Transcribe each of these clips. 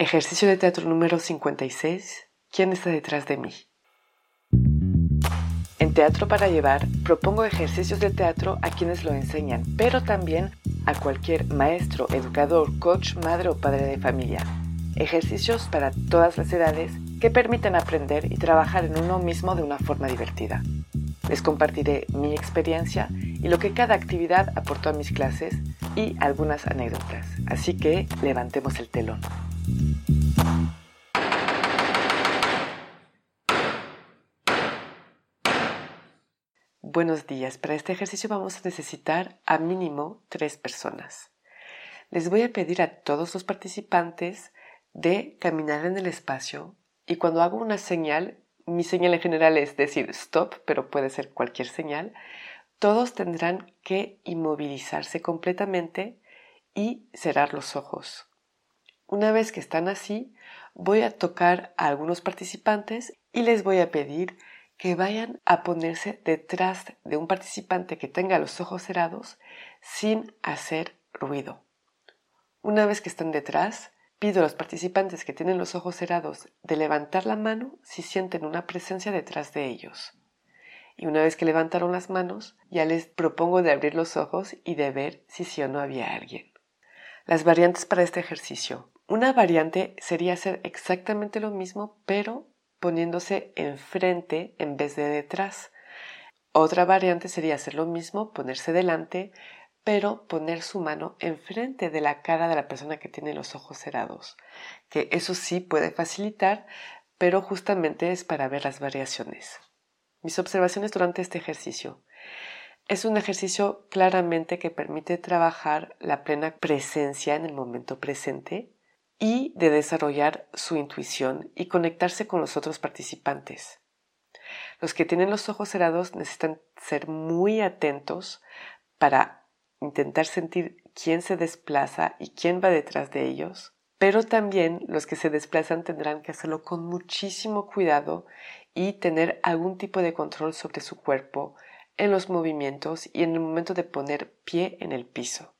Ejercicio de teatro número 56. ¿Quién está detrás de mí? En Teatro para Llevar propongo ejercicios de teatro a quienes lo enseñan, pero también a cualquier maestro, educador, coach, madre o padre de familia. Ejercicios para todas las edades que permiten aprender y trabajar en uno mismo de una forma divertida. Les compartiré mi experiencia y lo que cada actividad aportó a mis clases y algunas anécdotas. Así que levantemos el telón. Buenos días. Para este ejercicio vamos a necesitar a mínimo tres personas. Les voy a pedir a todos los participantes de caminar en el espacio y cuando hago una señal, mi señal en general es decir stop, pero puede ser cualquier señal, todos tendrán que inmovilizarse completamente y cerrar los ojos. Una vez que están así, voy a tocar a algunos participantes y les voy a pedir que vayan a ponerse detrás de un participante que tenga los ojos cerrados sin hacer ruido. Una vez que están detrás, pido a los participantes que tienen los ojos cerrados de levantar la mano si sienten una presencia detrás de ellos. Y una vez que levantaron las manos, ya les propongo de abrir los ojos y de ver si sí o no había alguien. Las variantes para este ejercicio. Una variante sería hacer exactamente lo mismo, pero poniéndose enfrente en vez de detrás. Otra variante sería hacer lo mismo, ponerse delante, pero poner su mano enfrente de la cara de la persona que tiene los ojos cerrados, que eso sí puede facilitar, pero justamente es para ver las variaciones. Mis observaciones durante este ejercicio. Es un ejercicio claramente que permite trabajar la plena presencia en el momento presente y de desarrollar su intuición y conectarse con los otros participantes. Los que tienen los ojos cerrados necesitan ser muy atentos para intentar sentir quién se desplaza y quién va detrás de ellos, pero también los que se desplazan tendrán que hacerlo con muchísimo cuidado y tener algún tipo de control sobre su cuerpo en los movimientos y en el momento de poner pie en el piso.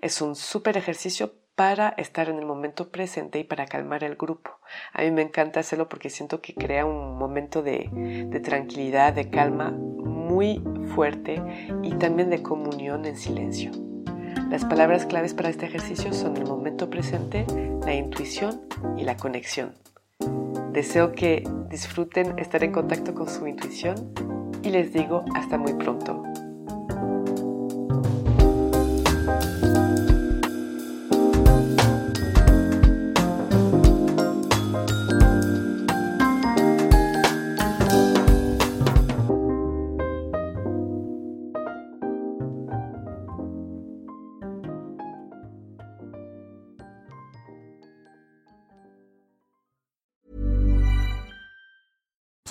Es un súper ejercicio para estar en el momento presente y para calmar el grupo. A mí me encanta hacerlo porque siento que crea un momento de, de tranquilidad, de calma muy fuerte y también de comunión en silencio. Las palabras claves para este ejercicio son el momento presente, la intuición y la conexión. Deseo que disfruten estar en contacto con su intuición y les digo hasta muy pronto.